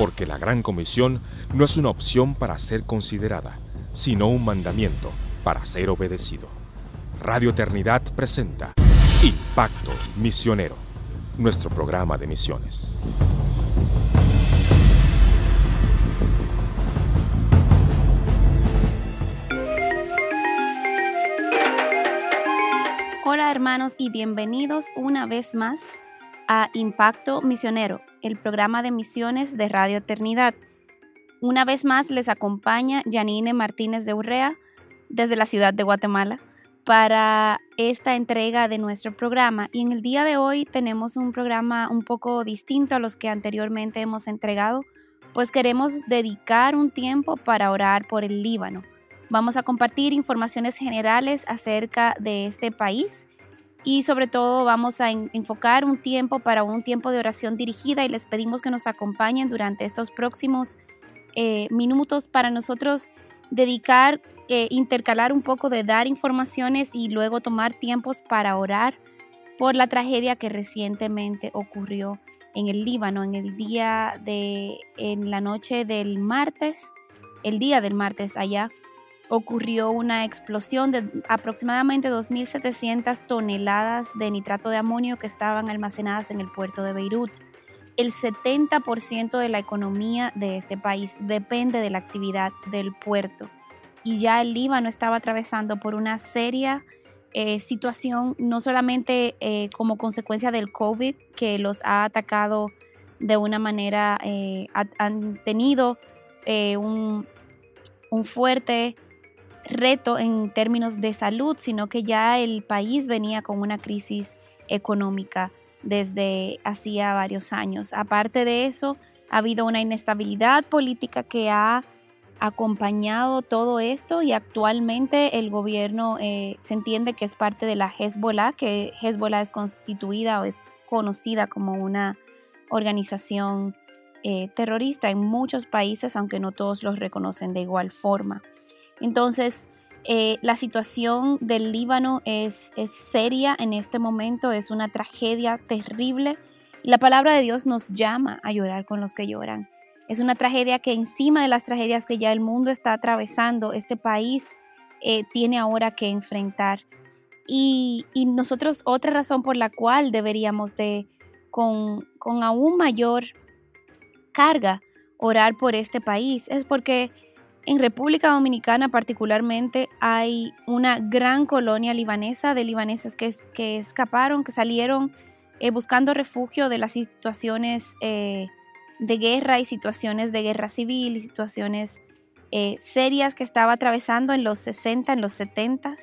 porque la Gran Comisión no es una opción para ser considerada, sino un mandamiento para ser obedecido. Radio Eternidad presenta Impacto Misionero, nuestro programa de misiones. Hola hermanos y bienvenidos una vez más a Impacto Misionero, el programa de misiones de Radio Eternidad. Una vez más les acompaña Janine Martínez de Urrea desde la ciudad de Guatemala para esta entrega de nuestro programa. Y en el día de hoy tenemos un programa un poco distinto a los que anteriormente hemos entregado, pues queremos dedicar un tiempo para orar por el Líbano. Vamos a compartir informaciones generales acerca de este país y sobre todo vamos a enfocar un tiempo para un tiempo de oración dirigida y les pedimos que nos acompañen durante estos próximos eh, minutos para nosotros dedicar, eh, intercalar un poco de dar informaciones y luego tomar tiempos para orar por la tragedia que recientemente ocurrió en el Líbano en el día de, en la noche del martes, el día del martes allá ocurrió una explosión de aproximadamente 2.700 toneladas de nitrato de amonio que estaban almacenadas en el puerto de Beirut. El 70% de la economía de este país depende de la actividad del puerto y ya el Líbano estaba atravesando por una seria eh, situación, no solamente eh, como consecuencia del COVID, que los ha atacado de una manera, eh, han tenido un, un fuerte reto en términos de salud, sino que ya el país venía con una crisis económica desde hacía varios años. Aparte de eso, ha habido una inestabilidad política que ha acompañado todo esto y actualmente el gobierno eh, se entiende que es parte de la Hezbollah, que Hezbollah es constituida o es conocida como una organización eh, terrorista en muchos países, aunque no todos los reconocen de igual forma. Entonces, eh, la situación del Líbano es, es seria en este momento, es una tragedia terrible. La palabra de Dios nos llama a llorar con los que lloran. Es una tragedia que encima de las tragedias que ya el mundo está atravesando, este país eh, tiene ahora que enfrentar. Y, y, nosotros otra razón por la cual deberíamos de, con, con aún mayor carga, orar por este país, es porque en República Dominicana particularmente hay una gran colonia libanesa de libaneses que, que escaparon, que salieron eh, buscando refugio de las situaciones eh, de guerra y situaciones de guerra civil y situaciones eh, serias que estaba atravesando en los 60, en los 70.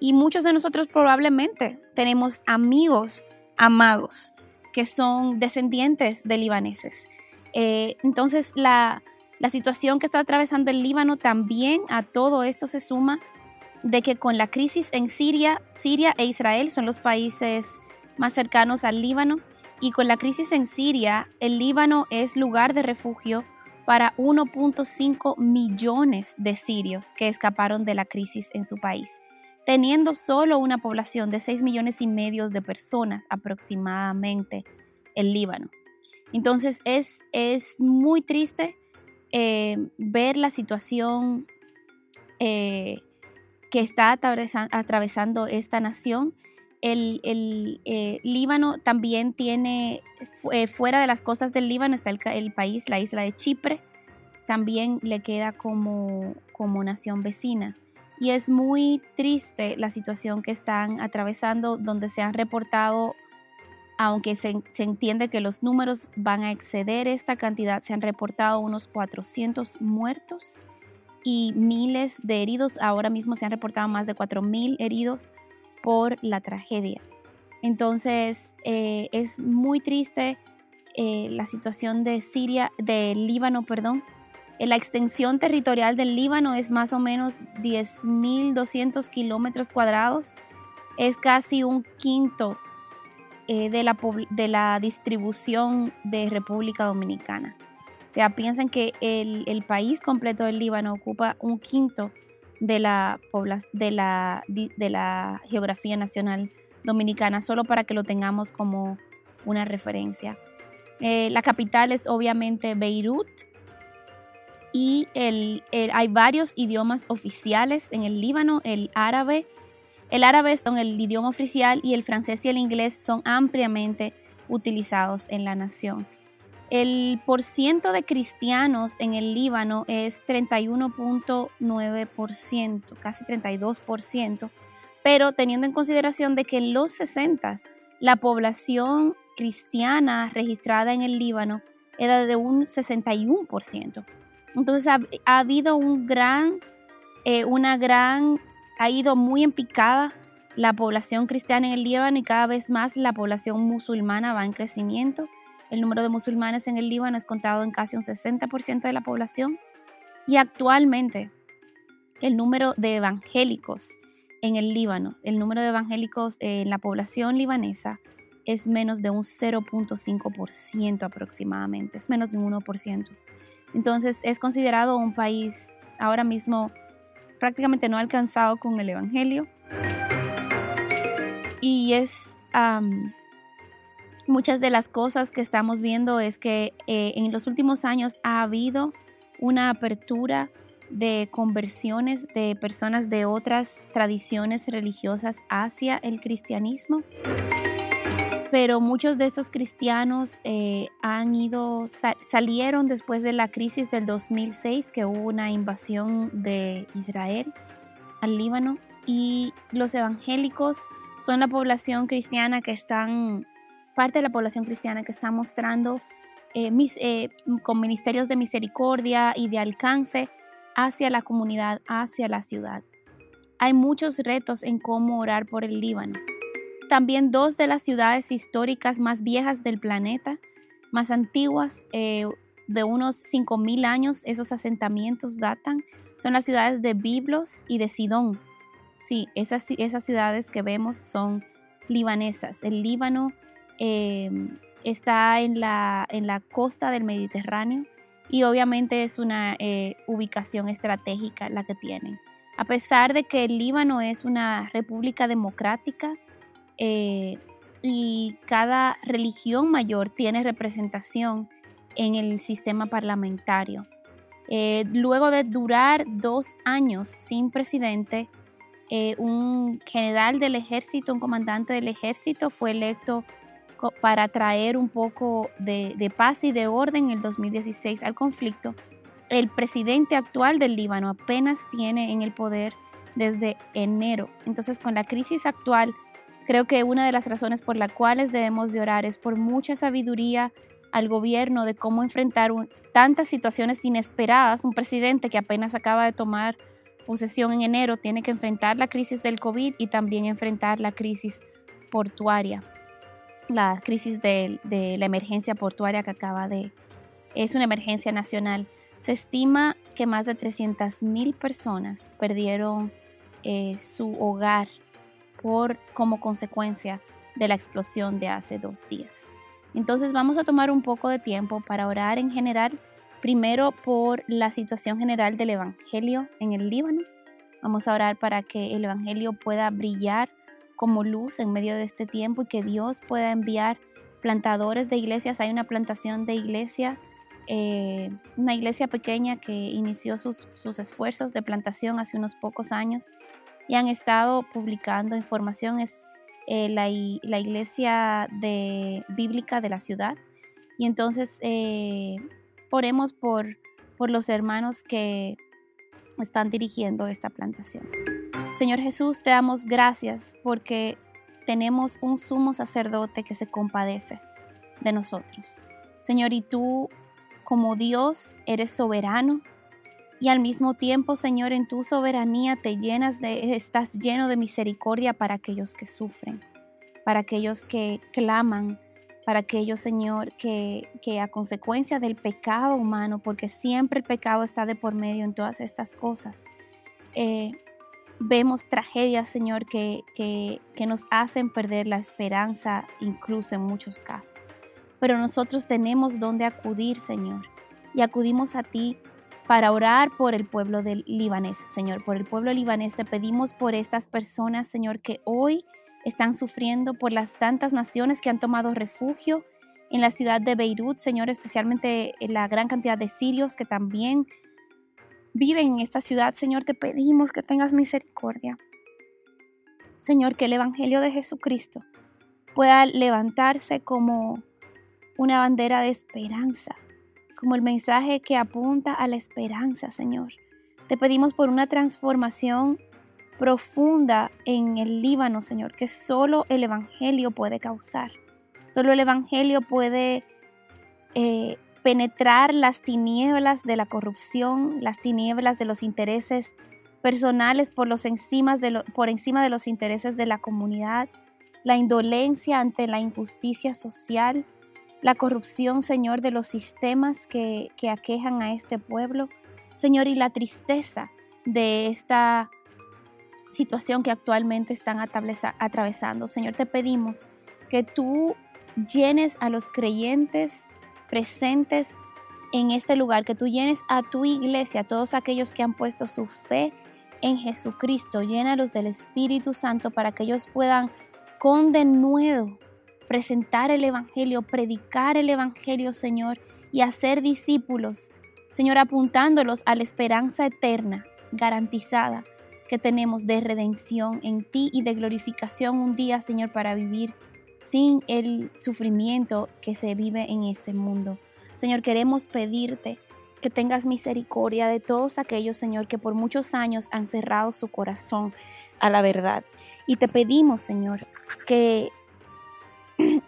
Y muchos de nosotros probablemente tenemos amigos amados que son descendientes de libaneses. entonces la la situación que está atravesando el Líbano también a todo esto se suma de que con la crisis en Siria, Siria e Israel son los países más cercanos al Líbano y con la crisis en Siria, el Líbano es lugar de refugio para 1.5 millones de sirios que escaparon de la crisis en su país, teniendo solo una población de 6 millones y medio de personas aproximadamente el Líbano. Entonces es, es muy triste eh, ver la situación eh, que está atravesando esta nación. El, eh, Líbano también tiene, fuera de las costas del Líbano está el, país, la isla de Chipre, también le queda como, como nación vecina. Y es muy triste la situación que están atravesando, donde se han reportado aunque se, entiende que los números van a exceder esta cantidad, se han reportado unos 400 muertos y miles de heridos. Ahora mismo se han reportado más de 4.000 heridos por la tragedia. Entonces eh, es muy triste eh, la situación de Siria, de Líbano, perdón. Eh, la extensión territorial del Líbano es más o menos 10.200 kilómetros cuadrados. Es casi un quinto eh, de, la, de la distribución de República Dominicana. O sea, piensen que el, país completo del Líbano ocupa un quinto de la, de, la, de la geografía nacional dominicana, solo para que lo tengamos como una referencia. Eh, la capital es obviamente Beirut y hay varios idiomas oficiales en el Líbano, el árabe. El árabe es el idioma oficial y el francés y el inglés son ampliamente utilizados en la nación. El porciento de cristianos en el Líbano es 31.9%, casi 32%, pero teniendo en consideración de que en los 60 la población cristiana registrada en el Líbano era de un 61%. Entonces ha, habido un gran, eh, una gran, ha ido muy en picada la población cristiana en el Líbano y cada vez más la población musulmana va en crecimiento. El número de musulmanes en el Líbano es contado en casi un 60% de la población. Y actualmente el número de evangélicos en el Líbano, el número de evangélicos en la población libanesa es menos de un 0.5% aproximadamente, es menos de un 1%. Entonces es considerado un país ahora mismo prácticamente no alcanzado con el Evangelio. Y es muchas de las cosas que estamos viendo es que eh, en los últimos años ha habido una apertura de conversiones de personas de otras tradiciones religiosas hacia el cristianismo pero muchos de estos cristianos eh, han ido, salieron después de la crisis del 2006, que hubo una invasión de Israel al Líbano, y los evangélicos son la población cristiana que están, parte de la población cristiana que está mostrando eh, eh, con ministerios de misericordia y de alcance hacia la comunidad, hacia la ciudad. Hay muchos retos en cómo orar por el Líbano también dos de las ciudades históricas más viejas del planeta, más antiguas, eh, de unos 5.000 años, esos asentamientos datan, son las ciudades de Biblos y de Sidón. Sí, esas, esas ciudades que vemos son libanesas. El Líbano em, está en la, en la costa del Mediterráneo y obviamente es una eh, ubicación estratégica la que tienen. A pesar de que el Líbano es una república democrática, eh, y cada religión mayor tiene representación en el sistema parlamentario. Eh, luego de durar dos años sin presidente, eh, un general del ejército, un comandante del ejército fue electo para traer un poco de, de, paz y de orden en el 2016 al conflicto. El presidente actual del Líbano apenas tiene en el poder desde enero. Entonces, con la crisis actual, Creo que una de las razones por las cuales debemos de orar es por mucha sabiduría al gobierno de cómo enfrentar tantas situaciones inesperadas. Un presidente que apenas acaba de tomar posesión en enero tiene que enfrentar la crisis del COVID y también enfrentar la crisis portuaria, la crisis de, la emergencia portuaria que acaba de... Es una emergencia nacional. Se estima que más de 300.000 personas perdieron eh, su hogar como consecuencia de la explosión de hace dos días. Entonces vamos a tomar un poco de tiempo para orar en general, primero por la situación general del Evangelio en el Líbano. Vamos a orar para que el Evangelio pueda brillar como luz en medio de este tiempo y que Dios pueda enviar plantadores de iglesias. Hay una plantación de iglesia, eh, una iglesia pequeña que inició sus, sus esfuerzos de plantación hace unos pocos años y han estado publicando información. Es eh, la, iglesia de, bíblica de la ciudad. Y entonces eh, oremos por, por los hermanos que están dirigiendo esta plantación. Señor Jesús, te damos gracias porque tenemos un sumo sacerdote que se compadece de nosotros. Señor, y tú como Dios eres soberano, y al mismo tiempo, Señor, en tu soberanía te llenas de, estás lleno de misericordia para aquellos que sufren, para aquellos que claman, para aquellos, Señor, que, que a consecuencia del pecado humano, porque siempre el pecado está de por medio en todas estas cosas, eh, vemos tragedias, Señor, que, que, que nos hacen perder la esperanza, incluso en muchos casos. Pero nosotros tenemos donde acudir, Señor, y acudimos a ti para orar por el pueblo del libanés, Señor, por el pueblo libanés. Te pedimos por estas personas, Señor, que hoy están sufriendo, por las tantas naciones que han tomado refugio en la ciudad de Beirut, Señor, especialmente la gran cantidad de sirios que también viven en esta ciudad. Señor, te pedimos que tengas misericordia. Señor, que el Evangelio de Jesucristo pueda levantarse como una bandera de esperanza, como el mensaje que apunta a la esperanza, Señor. Te pedimos por una transformación profunda en el Líbano, Señor, que solo el Evangelio puede causar. Solo el Evangelio puede eh, penetrar las tinieblas de la corrupción, las tinieblas de los intereses personales por, los de por encima de los intereses de la comunidad, la indolencia ante la injusticia social, la corrupción, Señor, de los sistemas que, que aquejan a este pueblo, Señor, y la tristeza de esta situación que actualmente están atravesando. Señor, te pedimos que tú llenes a los creyentes presentes en este lugar, que tú llenes a tu iglesia, a todos aquellos que han puesto su fe en Jesucristo, llénalos del Espíritu Santo para que ellos puedan con presentar el Evangelio, predicar el Evangelio, Señor, y hacer discípulos, Señor, apuntándolos a la esperanza eterna, garantizada, que tenemos de redención en ti y de glorificación un día, Señor, para vivir sin el sufrimiento que se vive en este mundo. Señor, queremos pedirte que tengas misericordia de todos aquellos, Señor, que por muchos años han cerrado su corazón a la verdad. Y te pedimos, Señor, que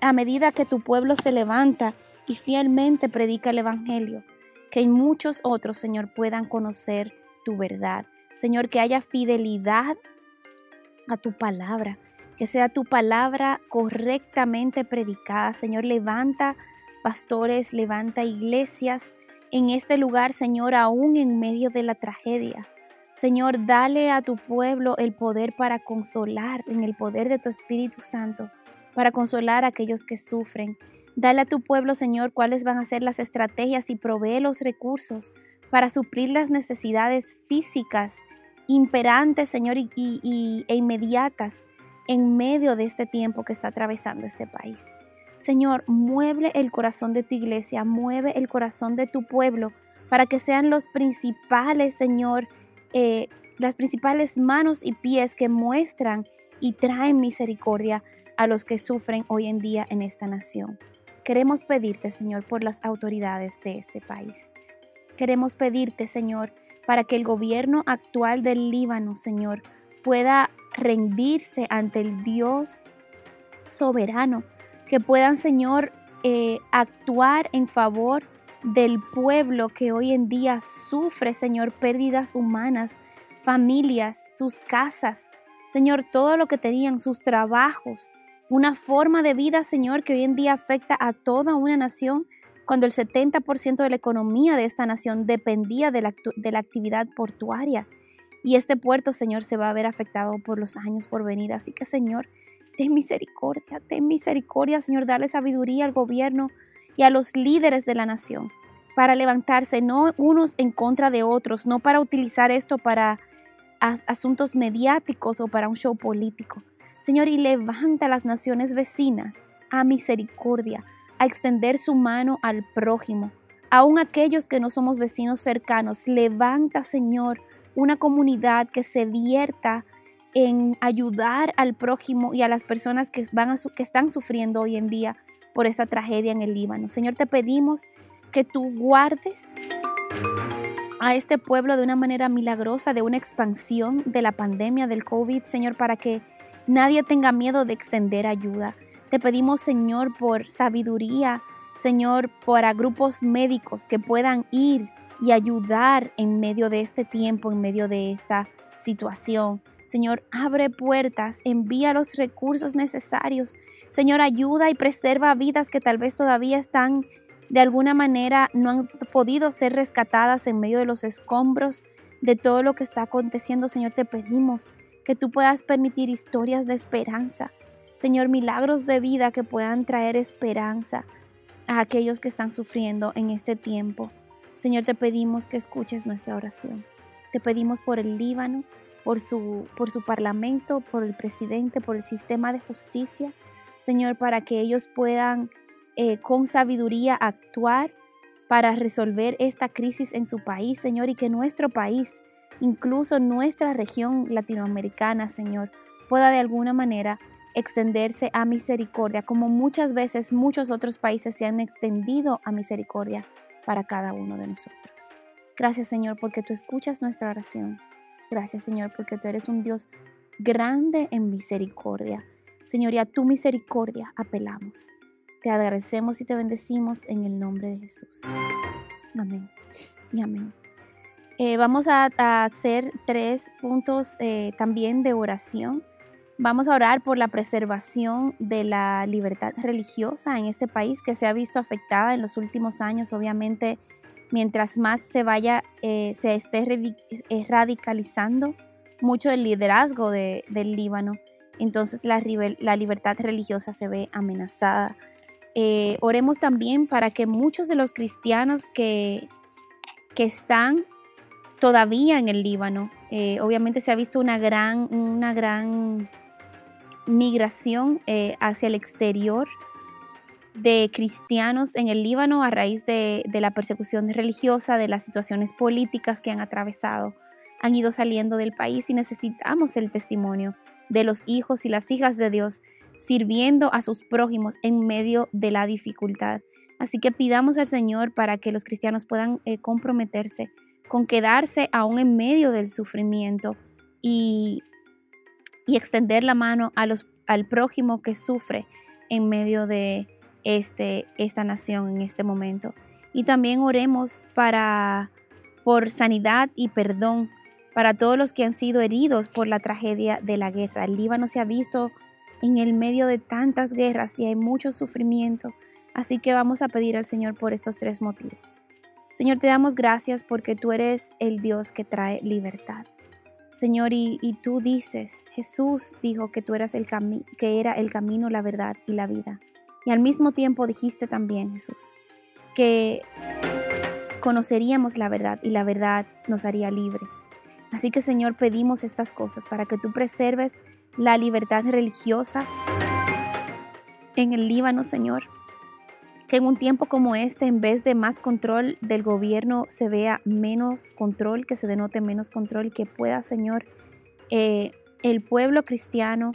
a medida que tu pueblo se levanta y fielmente predica el Evangelio, que muchos otros, Señor, puedan conocer tu verdad. Señor, que haya fidelidad a tu palabra, que sea tu palabra correctamente predicada. Señor, levanta pastores, levanta iglesias en este lugar, Señor, aún en medio de la tragedia. Señor, dale a tu pueblo el poder para consolar en el poder de tu Espíritu Santo, para consolar a aquellos que sufren. Dale a tu pueblo, Señor, cuáles van a ser las estrategias y provee los recursos para suplir las necesidades físicas imperantes, Señor, y, e inmediatas en medio de este tiempo que está atravesando este país. Señor, mueve el corazón de tu iglesia, mueve el corazón de tu pueblo para que sean los principales, Señor, eh, las principales manos y pies que muestran y traen misericordia a los que sufren hoy en día en esta nación. Queremos pedirte, Señor, por las autoridades de este país. Queremos pedirte, Señor, para que el gobierno actual del Líbano, Señor, pueda rendirse ante el Dios soberano, que puedan, Señor, eh, actuar en favor del pueblo que hoy en día sufre, Señor, pérdidas humanas, familias, sus casas, Señor, todo lo que tenían, sus trabajos, una forma de vida, Señor, que hoy en día afecta a toda una nación cuando el 70% de la economía de esta nación dependía de la, de la, actividad portuaria. Y este puerto, Señor, se va a ver afectado por los años por venir. Así que, Señor, ten misericordia, ten misericordia, Señor, dale sabiduría al gobierno y a los líderes de la nación para levantarse, no unos en contra de otros, no para utilizar esto para asuntos mediáticos o para un show político. Señor, y levanta a las naciones vecinas a misericordia, a extender su mano al prójimo, aun aquellos que no somos vecinos cercanos. Levanta, Señor, una comunidad que se vierta en ayudar al prójimo y a las personas que, van a que están sufriendo hoy en día por esa tragedia en el Líbano. Señor, te pedimos que tú guardes a este pueblo de una manera milagrosa, de una expansión de la pandemia del COVID, Señor, para que nadie tenga miedo de extender ayuda. Te pedimos, Señor, por sabiduría, Señor, para grupos médicos que puedan ir y ayudar en medio de este tiempo, en medio de esta situación. Señor, abre puertas, envía los recursos necesarios. Señor, ayuda y preserva vidas que tal vez todavía están de alguna manera no han podido ser rescatadas en medio de los escombros de todo lo que está aconteciendo. Señor, te pedimos que tú puedas permitir historias de esperanza, Señor, milagros de vida que puedan traer esperanza a aquellos que están sufriendo en este tiempo. Señor, te pedimos que escuches nuestra oración. Te pedimos por el Líbano, por su, por su parlamento, por el presidente, por el sistema de justicia. Señor, para que ellos puedan eh, con sabiduría actuar para resolver esta crisis en su país, Señor, y que nuestro país, incluso nuestra región latinoamericana, Señor, pueda de alguna manera extenderse a misericordia, como muchas veces muchos otros países se han extendido a misericordia para cada uno de nosotros. Gracias Señor porque tú escuchas nuestra oración. Gracias Señor porque tú eres un Dios grande en misericordia. Señor, y a tu misericordia apelamos. Te agradecemos y te bendecimos en el nombre de Jesús. Amén y amén. Eh, vamos a, hacer tres puntos eh, también de oración. Vamos a orar por la preservación de la libertad religiosa en este país que se ha visto afectada en los últimos años. Obviamente, mientras más se vaya, eh, se esté radicalizando mucho el liderazgo del Líbano, entonces la, la libertad religiosa se ve amenazada. Eh, oremos también para que muchos de los cristianos que, que están todavía en el Líbano, eh, obviamente se ha visto una gran, una gran migración eh, hacia el exterior de cristianos en el Líbano a raíz de, de, la persecución religiosa, de las situaciones políticas que han atravesado, han ido saliendo del país y necesitamos el testimonio de los hijos y las hijas de Dios sirviendo a sus prójimos en medio de la dificultad. Así que pidamos al Señor para que los cristianos puedan eh, comprometerse con quedarse aún en medio del sufrimiento y, y extender la mano a al prójimo que sufre en medio de este, esta nación en este momento. Y también oremos para, por sanidad y perdón para todos los que han sido heridos por la tragedia de la guerra. El Líbano se ha visto en el medio de tantas guerras y hay mucho sufrimiento, así que vamos a pedir al Señor por estos tres motivos. Señor, te damos gracias porque tú eres el Dios que trae libertad. Señor, y, tú dices, Jesús dijo que tú eras el que era el camino, la verdad y la vida. Y al mismo tiempo dijiste también, Jesús, que conoceríamos la verdad y la verdad nos haría libres. Así que Señor, pedimos estas cosas para que tú preserves la libertad religiosa en el Líbano, Señor. Que en un tiempo como este, en vez de más control del gobierno, se vea menos control, que se denote menos control, que pueda, Señor, eh, el pueblo cristiano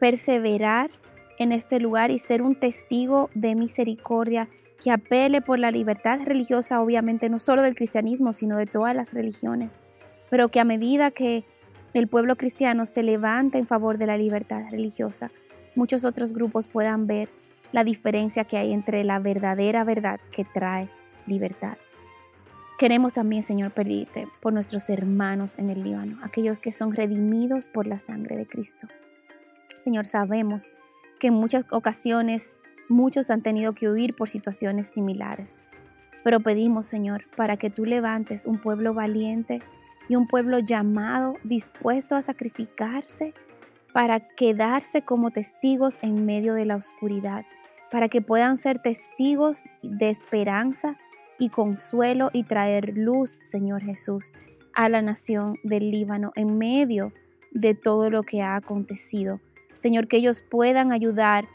perseverar en este lugar y ser un testigo de misericordia que apele por la libertad religiosa, obviamente no solo del cristianismo, sino de todas las religiones, pero que a medida que el pueblo cristiano se levanta en favor de la libertad religiosa, muchos otros grupos puedan ver la diferencia que hay entre la verdadera verdad que trae libertad. Queremos también, Señor, pedirte por nuestros hermanos en el Líbano, aquellos que son redimidos por la sangre de Cristo. Señor, sabemos que en muchas ocasiones muchos han tenido que huir por situaciones similares, pero pedimos, Señor, para que tú levantes un pueblo valiente y un pueblo llamado, dispuesto a sacrificarse para quedarse como testigos en medio de la oscuridad, para que puedan ser testigos de esperanza y consuelo y traer luz, Señor Jesús, a la nación del Líbano en medio de todo lo que ha acontecido. Señor, que ellos puedan ayudar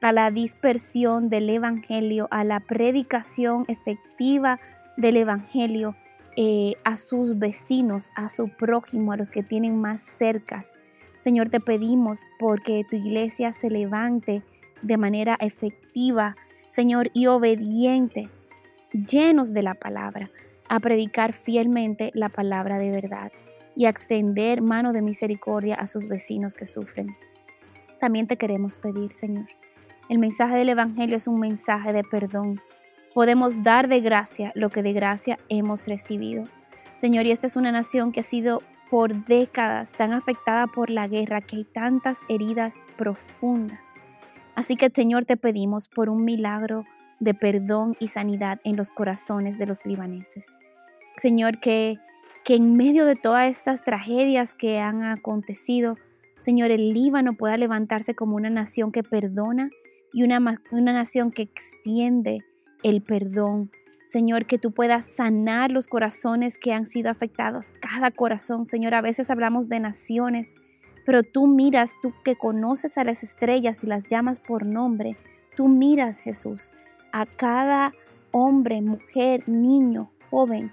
a la dispersión del Evangelio, a la predicación efectiva del Evangelio eh, a sus vecinos, a su prójimo, a los que tienen más cercas. Señor, te pedimos porque tu iglesia se levante de manera efectiva, Señor, y obediente, llenos de la palabra, a predicar fielmente la palabra de verdad y a extender mano de misericordia a sus vecinos que sufren. También te queremos pedir, Señor. El mensaje del Evangelio es un mensaje de perdón, podemos dar de gracia lo que de gracia hemos recibido. Señor, y esta es una nación que ha sido por décadas tan afectada por la guerra que hay tantas heridas profundas. Así que, Señor, te pedimos por un milagro de perdón y sanidad en los corazones de los libaneses. Señor, que, que en medio de todas estas tragedias que han acontecido, Señor, el Líbano pueda levantarse como una nación que perdona y una, una nación que extiende el perdón. Señor, que tú puedas sanar los corazones que han sido afectados, cada corazón. Señor, a veces hablamos de naciones, pero tú miras, tú que conoces a las estrellas y las llamas por nombre, Tú miras, Jesús, a cada hombre, mujer, niño, joven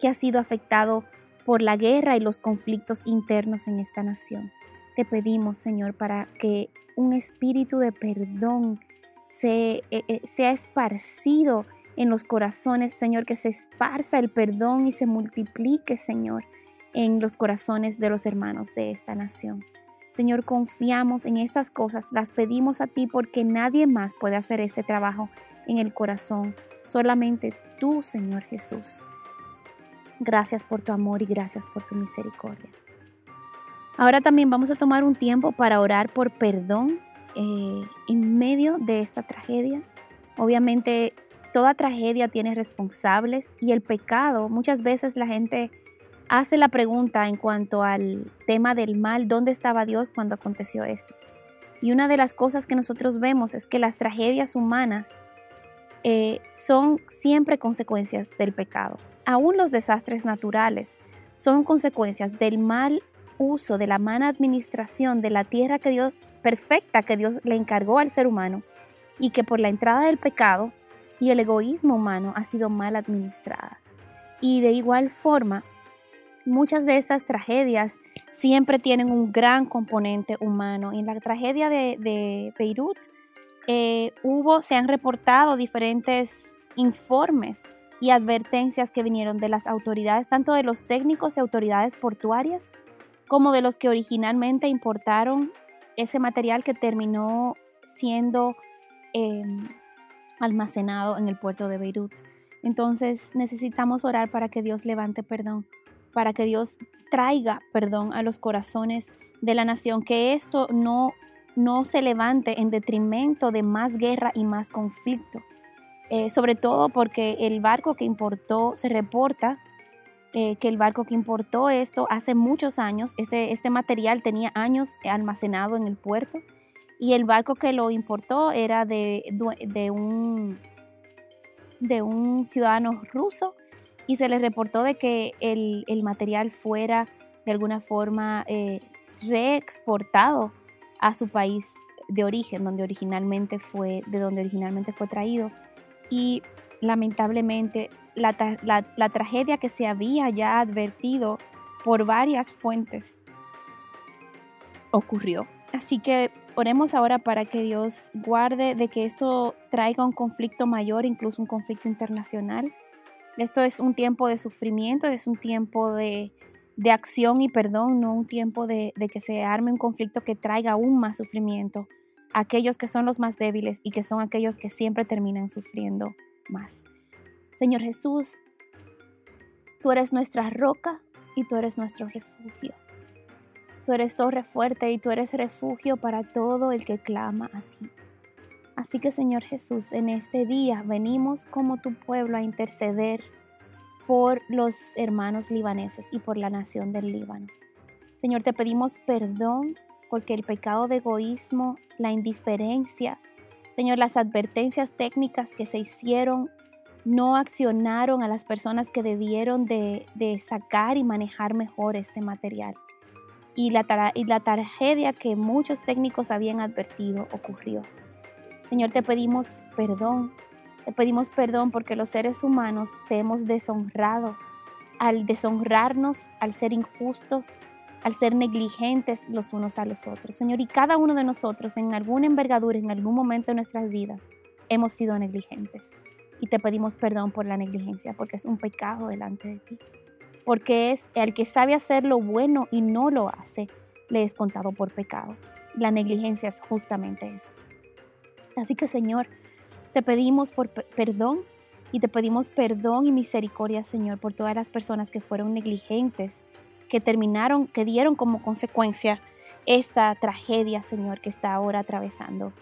que ha sido afectado por la guerra y los conflictos internos en esta nación. Te pedimos, Señor, para que un espíritu de perdón se, eh, eh, sea esparcido en los corazones, Señor, que se esparza el perdón y se multiplique, Señor, en los corazones de los hermanos de esta nación. Señor, confiamos en estas cosas, las pedimos a ti porque nadie más puede hacer ese trabajo en el corazón, solamente tú, Señor Jesús. Gracias por tu amor y gracias por tu misericordia. Ahora también vamos a tomar un tiempo para orar por perdón eh, en medio de esta tragedia. Obviamente toda tragedia tiene responsables y el pecado, muchas veces la gente hace la pregunta en cuanto al tema del mal, ¿dónde estaba Dios cuando aconteció esto? Y una de las cosas que nosotros vemos es que las tragedias humanas eh, son siempre consecuencias del pecado. Aún los desastres naturales son consecuencias del mal uso, de la mala administración de la tierra que Dios perfecta que Dios le encargó al ser humano y que por la entrada del pecado y el egoísmo humano ha sido mal administrada. Y de igual forma, muchas de esas tragedias siempre tienen un gran componente humano. En la tragedia de, Beirut eh, hubo, se han reportado diferentes informes y advertencias que vinieron de las autoridades, tanto de los técnicos y autoridades portuarias, como de los que originalmente importaron ese material que terminó siendo em, almacenado en el puerto de Beirut. Entonces necesitamos orar para que Dios levante perdón, para que Dios traiga perdón a los corazones de la nación, que esto no, no se levante en detrimento de más guerra y más conflicto. Eh, sobre todo porque el barco que importó, se reporta eh, que el barco que importó esto hace muchos años, este, este material tenía años almacenado en el puerto y el barco que lo importó era de, de, un, de un ciudadano ruso y se le reportó de que el, material fuera de alguna forma eh, reexportado a su país de origen, donde originalmente fue, de donde originalmente fue traído. Y lamentablemente la, tragedia que se había ya advertido por varias fuentes ocurrió. Así que oremos ahora para que Dios guarde de que esto traiga un conflicto mayor, incluso un conflicto internacional. Esto es un tiempo de sufrimiento, es un tiempo de, acción y perdón, no un tiempo de, de, que se arme un conflicto que traiga aún más sufrimiento a aquellos que son los más débiles y que son aquellos que siempre terminan sufriendo más. Señor Jesús, tú eres nuestra roca y tú eres nuestro refugio. Tú eres torre fuerte y tú eres refugio para todo el que clama a ti. Así que Señor Jesús, en este día venimos como tu pueblo a interceder por los hermanos libaneses y por la nación del Líbano. Señor, te pedimos perdón porque el pecado de egoísmo, la indiferencia, Señor, las advertencias técnicas que se hicieron no accionaron a las personas que debieron de, sacar y manejar mejor este material. Y la, y la tragedia que muchos técnicos habían advertido ocurrió. Señor, te pedimos perdón. Te pedimos perdón porque los seres humanos te hemos deshonrado al deshonrarnos, al ser injustos, al ser negligentes los unos a los otros. Señor, y cada uno de nosotros en alguna envergadura, en algún momento de nuestras vidas, hemos sido negligentes y te pedimos perdón por la negligencia, porque es un pecado delante de ti. Porque es el que sabe hacer lo bueno y no lo hace, le es contado por pecado. La negligencia es justamente eso. Así que Señor, te pedimos por perdón y te pedimos perdón y misericordia, Señor, por todas las personas que fueron negligentes, que terminaron, que dieron como consecuencia esta tragedia, Señor, que está ahora atravesando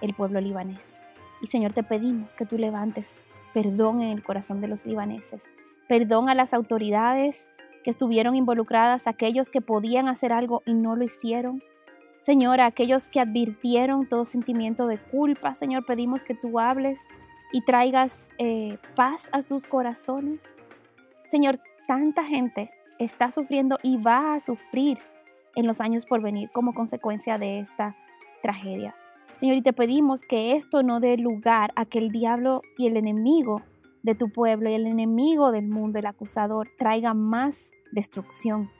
el pueblo libanés. Y Señor, te pedimos que tú levantes perdón en el corazón de los libaneses, perdón a las autoridades que estuvieron involucradas, aquellos que podían hacer algo y no lo hicieron. Señor, a aquellos que advirtieron todo sentimiento de culpa, Señor, pedimos que tú hables y traigas eh, paz a sus corazones. Señor, tanta gente está sufriendo y va a sufrir en los años por venir como consecuencia de esta tragedia. Señor, y te pedimos que esto no dé lugar a que el diablo y el enemigo de tu pueblo y el enemigo del mundo, el acusador, traiga más destrucción.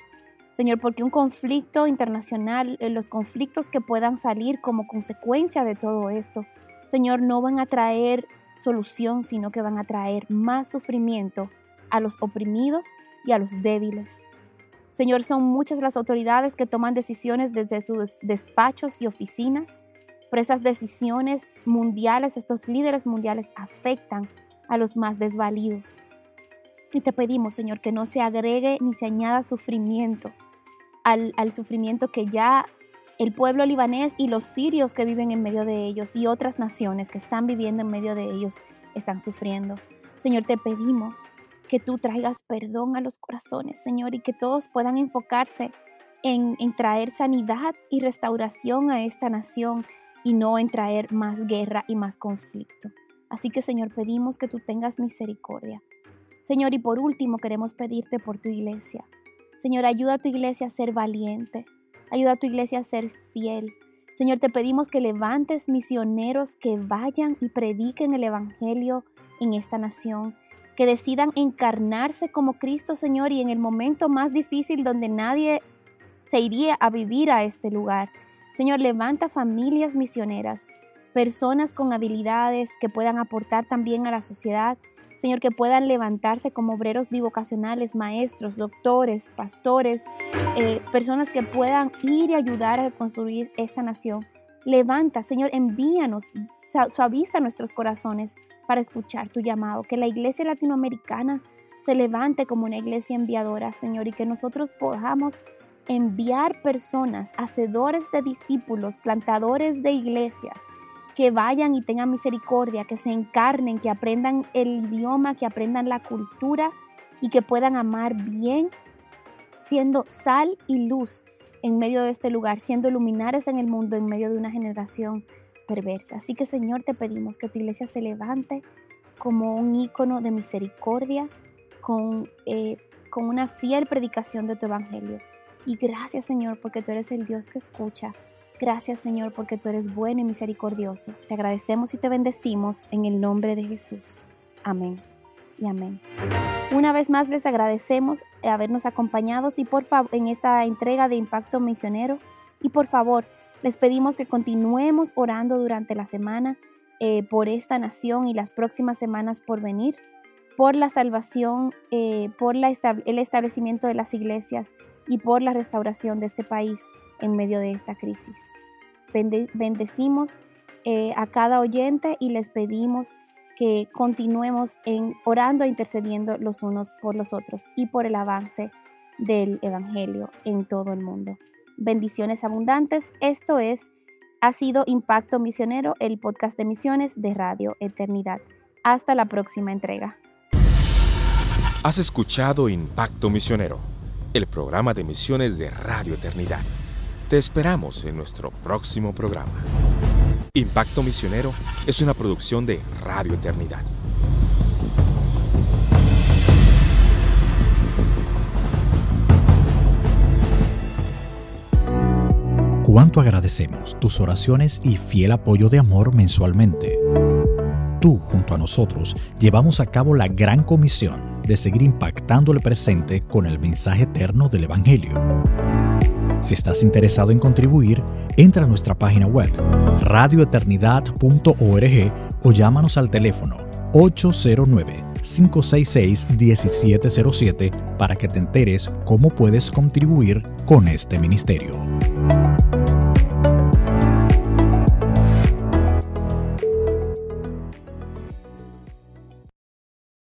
Señor, porque un conflicto internacional, eh, los conflictos que puedan salir como consecuencia de todo esto, Señor, no van a traer solución, sino que van a traer más sufrimiento a los oprimidos y a los débiles. Señor, son muchas las autoridades que toman decisiones desde sus despachos y oficinas, pero esas decisiones mundiales, estos líderes mundiales afectan a los más desvalidos. Y te pedimos, Señor, que no se agregue ni se añada sufrimiento al, al sufrimiento que ya el pueblo libanés y los sirios que viven en medio de ellos y otras naciones que están viviendo en medio de ellos están sufriendo. Señor, te pedimos que tú traigas perdón a los corazones, Señor, y que todos puedan enfocarse en, en, traer sanidad y restauración a esta nación y no en traer más guerra y más conflicto. Así que, Señor, pedimos que tú tengas misericordia. Señor, y por último queremos pedirte por tu iglesia. Señor, ayuda a tu iglesia a ser valiente. Ayuda a tu iglesia a ser fiel. Señor, te pedimos que levantes misioneros que vayan y prediquen el Evangelio en esta nación, que decidan encarnarse como Cristo, Señor, y en el momento más difícil donde nadie se iría a vivir a este lugar. Señor, levanta familias misioneras, personas con habilidades que puedan aportar también a la sociedad Señor, que puedan levantarse como obreros bivocacionales, maestros, doctores, pastores, eh, personas que puedan ir y ayudar a construir esta nación. Levanta, Señor, envíanos, suaviza nuestros corazones para escuchar tu llamado. Que la iglesia latinoamericana se levante como una iglesia enviadora, Señor, y que nosotros podamos enviar personas, hacedores de discípulos, plantadores de iglesias, que vayan y tengan misericordia, que se encarnen, que aprendan el idioma, que aprendan la cultura y que puedan amar bien, siendo sal y luz en medio de este lugar, siendo luminares en el mundo en medio de una generación perversa. Así que Señor, te pedimos que tu iglesia se levante como un ícono de misericordia, con, eh, con una fiel predicación de tu evangelio. Y gracias Señor, porque tú eres el Dios que escucha Gracias Señor porque tú eres bueno y misericordioso. Te agradecemos y te bendecimos en el nombre de Jesús. Amén y amén. Una vez más les agradecemos habernos acompañado y por favor en esta entrega de Impacto Misionero y por favor les pedimos que continuemos orando durante la semana eh, por esta nación y las próximas semanas por venir, por la salvación, eh, por el establecimiento de las iglesias y por la restauración de este país en medio de esta crisis. bendecimos eh, a cada oyente y les pedimos que continuemos en orando e intercediendo los unos por los otros y por el avance del Evangelio en todo el mundo. Bendiciones abundantes. Esto es, ha sido Impacto Misionero, el podcast de misiones de Radio Eternidad. Hasta la próxima entrega. Has escuchado Impacto Misionero, el programa de misiones de Radio Eternidad. Te esperamos en nuestro próximo programa. Impacto Misionero es una producción de Radio Eternidad. Cuánto agradecemos tus oraciones y fiel apoyo de amor mensualmente. Tú, junto a nosotros, llevamos a cabo la gran comisión de seguir impactando el presente con el mensaje eterno del Evangelio. Si estás interesado en contribuir, entra a nuestra página web radioeternidad.org o llámanos al teléfono 809-566-1707 para que te enteres cómo puedes contribuir con este ministerio.